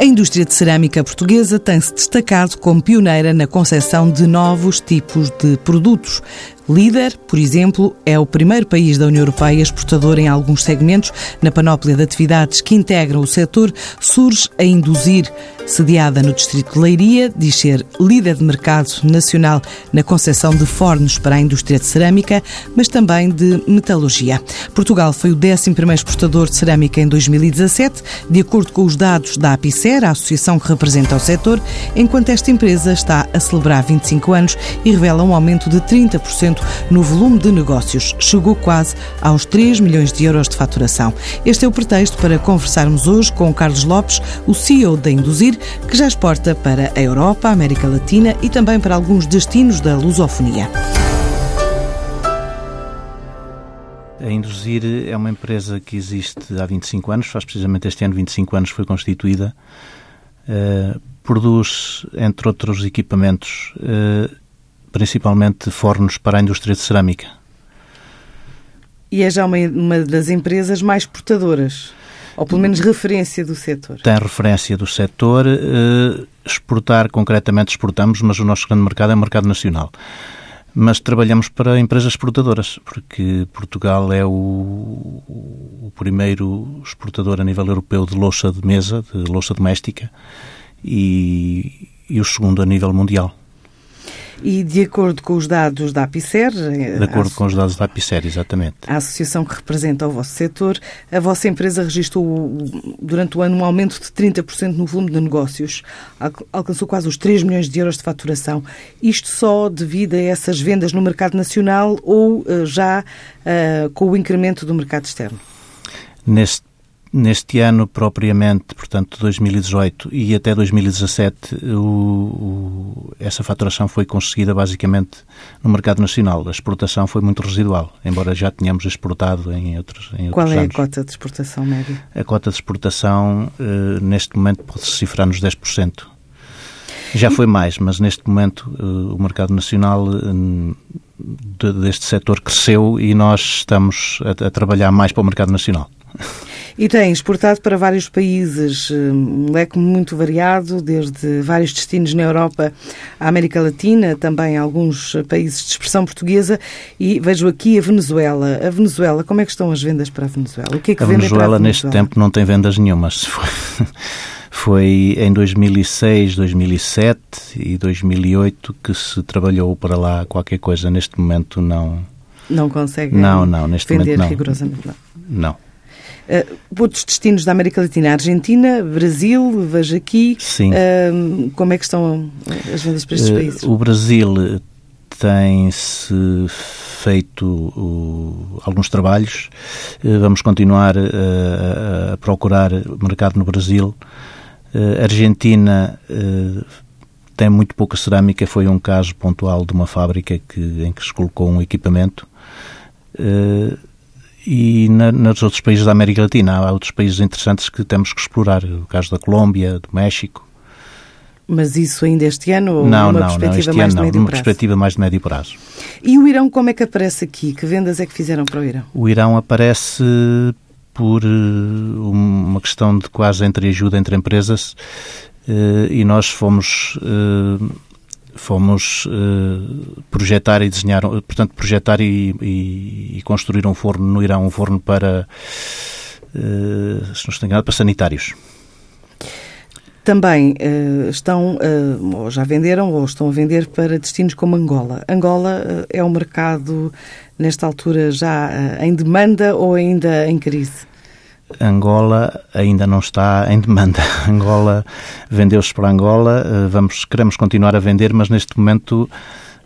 A indústria de cerâmica portuguesa tem-se destacado como pioneira na concepção de novos tipos de produtos. Líder, por exemplo, é o primeiro país da União Europeia exportador em alguns segmentos. Na panóplia de atividades que integram o setor, surge a Induzir, sediada no distrito de Leiria, diz ser líder de mercado nacional na concessão de fornos para a indústria de cerâmica, mas também de metalurgia. Portugal foi o 11º exportador de cerâmica em 2017, de acordo com os dados da APICER, a associação que representa o setor, enquanto esta empresa está a celebrar 25 anos e revela um aumento de 30% no volume de negócios. Chegou quase aos 3 milhões de euros de faturação. Este é o pretexto para conversarmos hoje com Carlos Lopes, o CEO da Induzir, que já exporta para a Europa, a América Latina e também para alguns destinos da lusofonia. A Induzir é uma empresa que existe há 25 anos, faz precisamente este ano 25 anos foi constituída. Uh, produz, entre outros equipamentos, uh, principalmente fornos para a indústria de cerâmica. E é já uma, uma das empresas mais exportadoras, ou pelo menos referência do setor. Tem referência do setor. Eh, exportar, concretamente exportamos, mas o nosso grande mercado é o mercado nacional. Mas trabalhamos para empresas exportadoras, porque Portugal é o, o primeiro exportador a nível europeu de louça de mesa, de louça doméstica, e, e o segundo a nível mundial. E de acordo com os dados da APICER... Eh, de acordo com os dados da APICER, exatamente. A associação que representa o vosso setor, a vossa empresa registrou durante o ano um aumento de 30% no volume de negócios. Alcançou quase os 3 milhões de euros de faturação. Isto só devido a essas vendas no mercado nacional ou eh, já uh, com o incremento do mercado externo? Neste Neste ano, propriamente, portanto, 2018 e até 2017, o, o, essa faturação foi conseguida basicamente no mercado nacional. A exportação foi muito residual, embora já tenhamos exportado em outros, em Qual outros é anos. a cota de exportação média? A cota de exportação, eh, neste momento, pode-se cifrar nos 10%. Já foi mais, mas neste momento eh, o mercado nacional eh, deste setor cresceu e nós estamos a, a trabalhar mais para o mercado nacional. E tem exportado para vários países, eh, um leque muito variado, desde vários destinos na Europa à América Latina, também alguns países de expressão portuguesa, e vejo aqui a Venezuela. A Venezuela, como é que estão as vendas para a Venezuela? O que é que a vendem Venezuela, para a Venezuela neste tempo não tem vendas nenhumas. Foi, em 2006, 2007 e 2008 que se trabalhou para lá qualquer coisa. Neste momento não... Não consegue não, não, neste vender momento não. rigorosamente não. Não. Uh, outros destinos da América Latina, Argentina, Brasil, vejo aqui. Sim. Uh, como é que estão as vendas para estes uh, países? O Brasil tem-se feito uh, alguns trabalhos. Uh, vamos continuar a, a, procurar mercado no Brasil. Uh, Argentina tem muito pouca cerâmica. Foi um caso pontual de uma fábrica que, em que se colocou um equipamento e na, nos outros países da América Latina há outros países interessantes que temos que explorar, o caso da Colômbia, do México. Mas isso ainda este ano ou não, numa não, perspectiva não, mais ano, de médio prazo? perspectiva mais de médio prazo. E o Irão como é que aparece aqui? Que vendas é que fizeram para o Irão? O Irão aparece por uma questão de quase entreajuda entre empresas e nós fomos fomos uh, projetar e desenhar, portanto, projetar e, e, e, construir um forno no Irão, um forno para, uh, se não estou enganado, para sanitários. Também uh, estão, ou já venderam, ou estão a vender para destinos como Angola. Angola é um mercado, nesta altura, já em demanda ou ainda em crise? Angola ainda não está em demanda. Angola vendeu-se para Angola, eh, vamos, queremos continuar a vender, mas neste momento.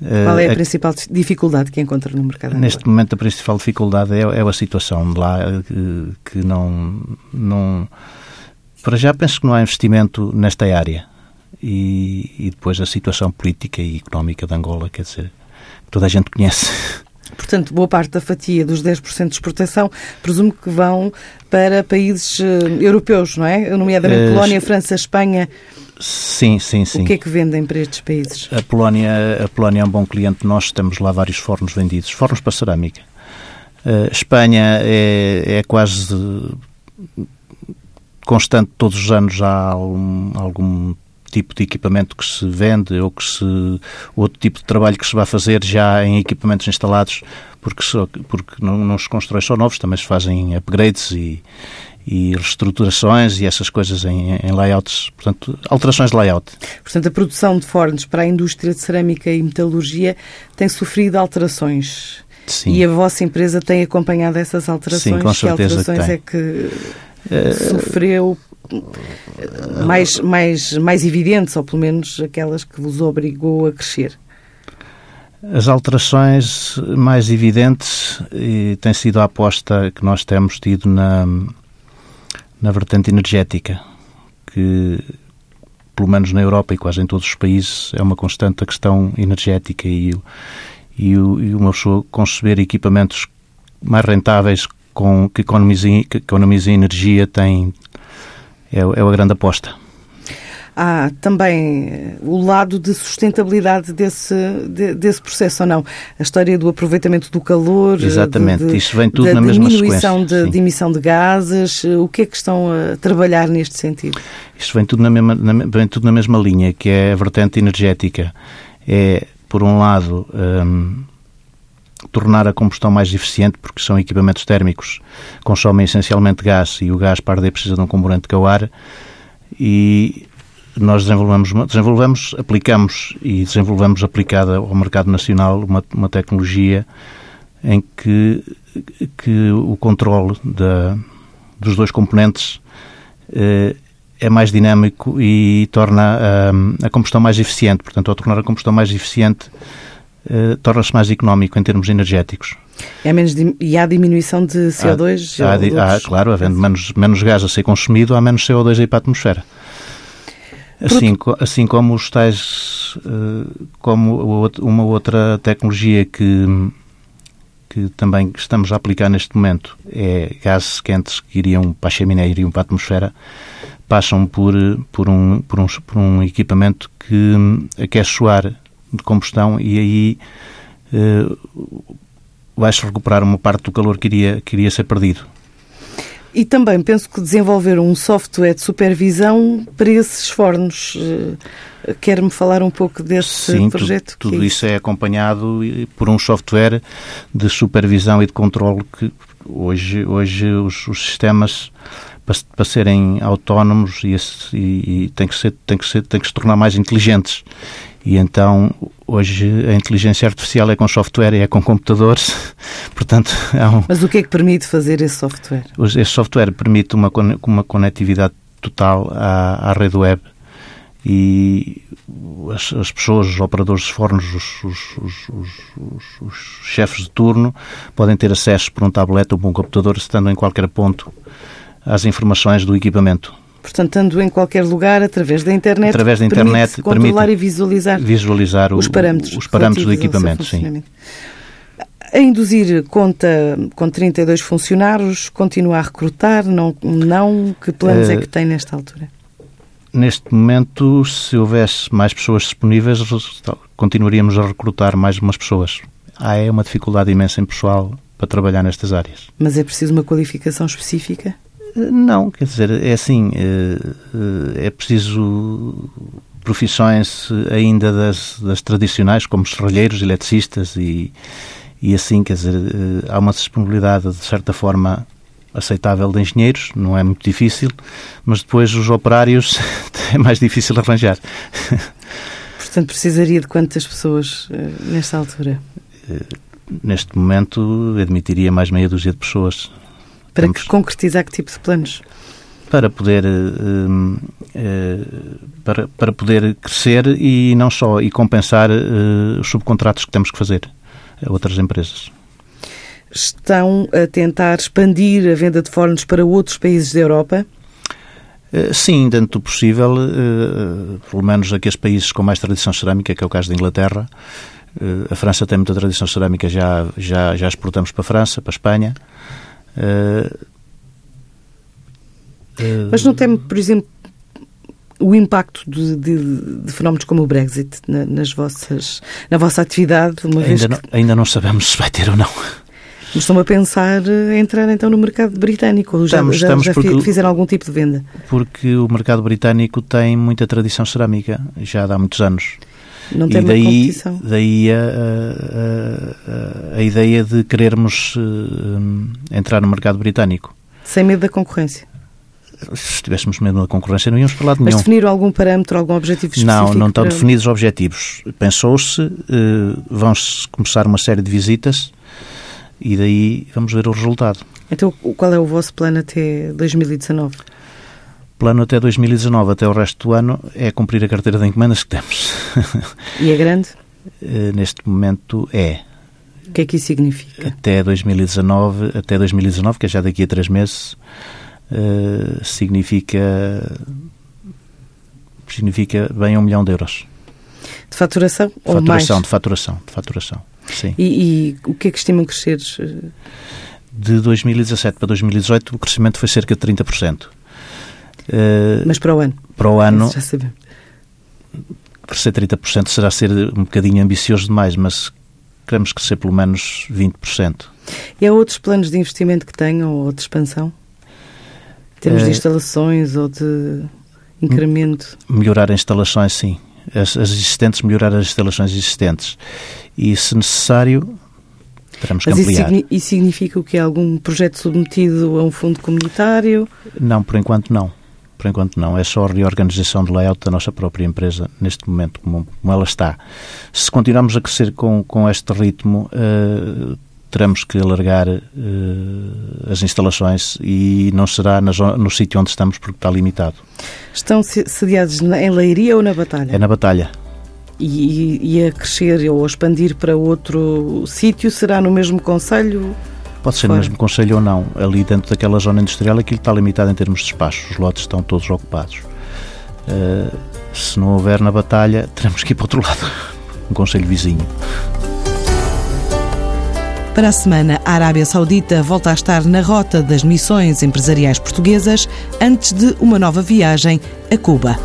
Qual é a, a principal dificuldade que encontra no mercado? Neste Angola? momento, a principal dificuldade é, é a situação de lá, que, que não, não. Para já, penso que não há investimento nesta área. E, e depois a situação política e económica de Angola, quer dizer, toda a gente conhece. Portanto, boa parte da fatia dos 10% de exportação presumo que vão para países uh, europeus, não é? Nomeadamente uh, Polónia, França, Espanha. Sim, sim, sim. O que é que vendem para estes países? A Polónia, a Polónia é um bom cliente nós, temos lá vários fornos vendidos, fornos para cerâmica. Uh, Espanha é, é quase constante, todos os anos há algum, algum tipo de equipamento que se vende ou que se outro tipo de trabalho que se vai fazer já em equipamentos instalados porque só, porque não, não se constrói só novos também se fazem upgrades e, e reestruturações e essas coisas em, em, layouts, portanto, alterações de layout. Portanto, a produção de fornos para a indústria de cerâmica e metalurgia tem sofrido alterações. Sim. E a vossa empresa tem acompanhado essas alterações? Sim, com certeza que alterações que é que sofreu mais, mais, mais evidentes, ou pelo menos aquelas que vos obrigou a crescer? As alterações mais evidentes e tem sido a aposta que nós temos tido na, na vertente energética, que pelo menos na Europa e quase em todos os países é uma constante a questão energética e, e, e uma pessoa conceber equipamentos mais rentáveis com, que, economizem, que economizem energia tem, é, é a grande aposta. Há também eh, o lado de sustentabilidade desse, de, desse processo, ou não? A história do aproveitamento do calor. Exatamente, de, isso vem tudo na mesma diminuição de, de, emissão de gases. O que é que estão a trabalhar neste sentido? Isto vem tudo na mesma, na, vem tudo na mesma linha, que é a vertente energética. É, por um lado, hum, tornar a combustão mais eficiente, porque são equipamentos térmicos, consomem essencialmente gás e o gás para arder precisa de um componente que é o ar. E nós desenvolvemos, desenvolvemos, aplicamos e desenvolvemos aplicada ao mercado nacional uma, uma tecnologia em que, que o controle da, dos dois componentes eh, é mais dinâmico e torna a, a combustão mais eficiente. Portanto, ao tornar a combustão mais eficiente, eh, torna-se mais económico em termos energéticos. É menos, e há diminuição de CO2? Há, há, há claro, havendo menos, menos gás a ser consumido, há menos CO2 aí para a atmosfera. Assim, assim como os tais, eh, como uma outra tecnologia que, que também estamos a aplicar neste momento é gases quentes que iriam para a chaminé, iriam para a atmosfera, passam por, por, um, por, um, por um equipamento que aquece o ar de combustão e aí uh, vai-se recuperar uma parte do calor que iria, que iria ser perdido. E também penso que desenvolver um software de supervisão para esses fornos. Eh, quer-me falar um pouco desse Sim, projeto? Tudo, tudo é isso é acompanhado por um software de supervisão e de controle que hoje, hoje os, os sistemas para, para, serem autónomos e, esse, e, e tem que ser tem que ser tem que se tornar mais inteligentes e então, hoje, a inteligência artificial é com software e é com computadores. Portanto, um... Mas o que é que permite fazer esse software? Esse software permite uma, uma conectividade total à, à rede web e as, as, pessoas, os operadores de fornos, os, os, os, os, chefes de turno, podem ter acesso por um tablet ou por um computador, estando em qualquer ponto, às informações do equipamento. Portanto, estando em qualquer lugar, através da internet, através da internet controlar permite e visualizar, visualizar os parâmetros, os parâmetros do equipamento. Sim. A induzir conta com 32 funcionários, continua a recrutar? Não, não que planos uh, é que tem nesta altura? Neste momento, se houvesse mais pessoas disponíveis, continuaríamos a recrutar mais umas pessoas. Há é uma dificuldade imensa em pessoal para trabalhar nestas áreas. Mas é preciso uma qualificação específica? Não, quer dizer, é assim, eh, eh, é preciso profissões ainda das, das tradicionais, como serralheiros, eletricistas e, e assim, quer dizer, eh, há uma disponibilidade de certa forma aceitável de engenheiros, não é muito difícil, mas depois os operários é mais difícil arranjar. Portanto, precisaria de quantas pessoas nesta altura? Neste momento, admitiria mais meia dúzia de pessoas Para Estamos... que concretizar que tipo de planos? Para poder, uh, uh, para, para poder crescer e não só, e compensar os subcontratos que temos que fazer a outras empresas estão a tentar expandir a venda de fornos para outros países da Europa? Sim, dentro do possível, pelo menos aqueles países com mais tradição cerâmica, que é o caso da Inglaterra. A França tem muita tradição cerâmica, já, já, já exportamos para a França, para a Espanha. Mas não tem, por exemplo, o impacto de, de, de, fenómenos como o Brexit na, nas vossas, na vossa atividade? Uma ainda, vez que... não, ainda não sabemos se vai ter ou não. Mas estão a pensar eh, entrar então no mercado britânico? Já, estamos, já, já porque, fizeram algum tipo de venda? Porque o mercado britânico tem muita tradição cerâmica, já há muitos anos. Não tem e daí, competição. daí a, a, a, ideia de querermos uh, entrar no mercado britânico. Sem medo da concorrência? Se tivéssemos medo da concorrência, não íamos falar de nenhum. Mas definiram algum parâmetro, algum objetivo específico? Não, não estão para... definidos objetivos. Pensou-se, uh, vão-se começar uma série de visitas e daí vamos ver o resultado. Então, qual é o vosso plano até 2019? Plano até 2019, até o resto do ano, é cumprir a carteira de encomendas que temos. E é grande? Eh, neste momento é. O que é que isso significa? Até 2019, até 2019, que é já daqui a três meses, uh, significa significa bem um milhão de euros. De faturação? De faturação, de faturação, de faturação. Sim. E, e o que é que estimam crescer? De 2017 para 2018 o crescimento foi cerca de 30%. Eh, Mas para o ano? Para o ano. Já sabemos. Crescer 30% será ser um bocadinho ambicioso demais, mas queremos crescer pelo menos 20%. E há outros planos de investimento que tenham ou de expansão? Em termos uh, de eh, instalações ou de incremento? Melhorar instalações, sim as, as existentes, melhorar as instalações existentes. E, se necessário, teremos que Mas ampliar. Isso, isso significa o que? Algum projeto submetido a um fundo comunitário? Não, por enquanto não. Por enquanto não. É só a reorganização de layout da nossa própria empresa neste momento, como, como ela está. Se continuarmos a crescer com, com este ritmo, uh, teremos que alargar uh, as instalações e não será na zona, no sítio onde estamos porque está limitado. Estão sediados em Leiria ou na Batalha? É na Batalha. E, e a crescer ou a expandir para outro sítio será no mesmo Conselho? Pode ser Fora. mesmo Conselho ou não. Ali dentro daquela zona industrial aquilo está limitado em termos de espaço. Os lotes estão todos ocupados. Uh, se não houver na Batalha, teremos que ir para outro lado. Um Conselho vizinho. Para a semana, a Arábia Saudita volta a estar na rota das missões empresariais portuguesas antes de uma nova viagem a Cuba.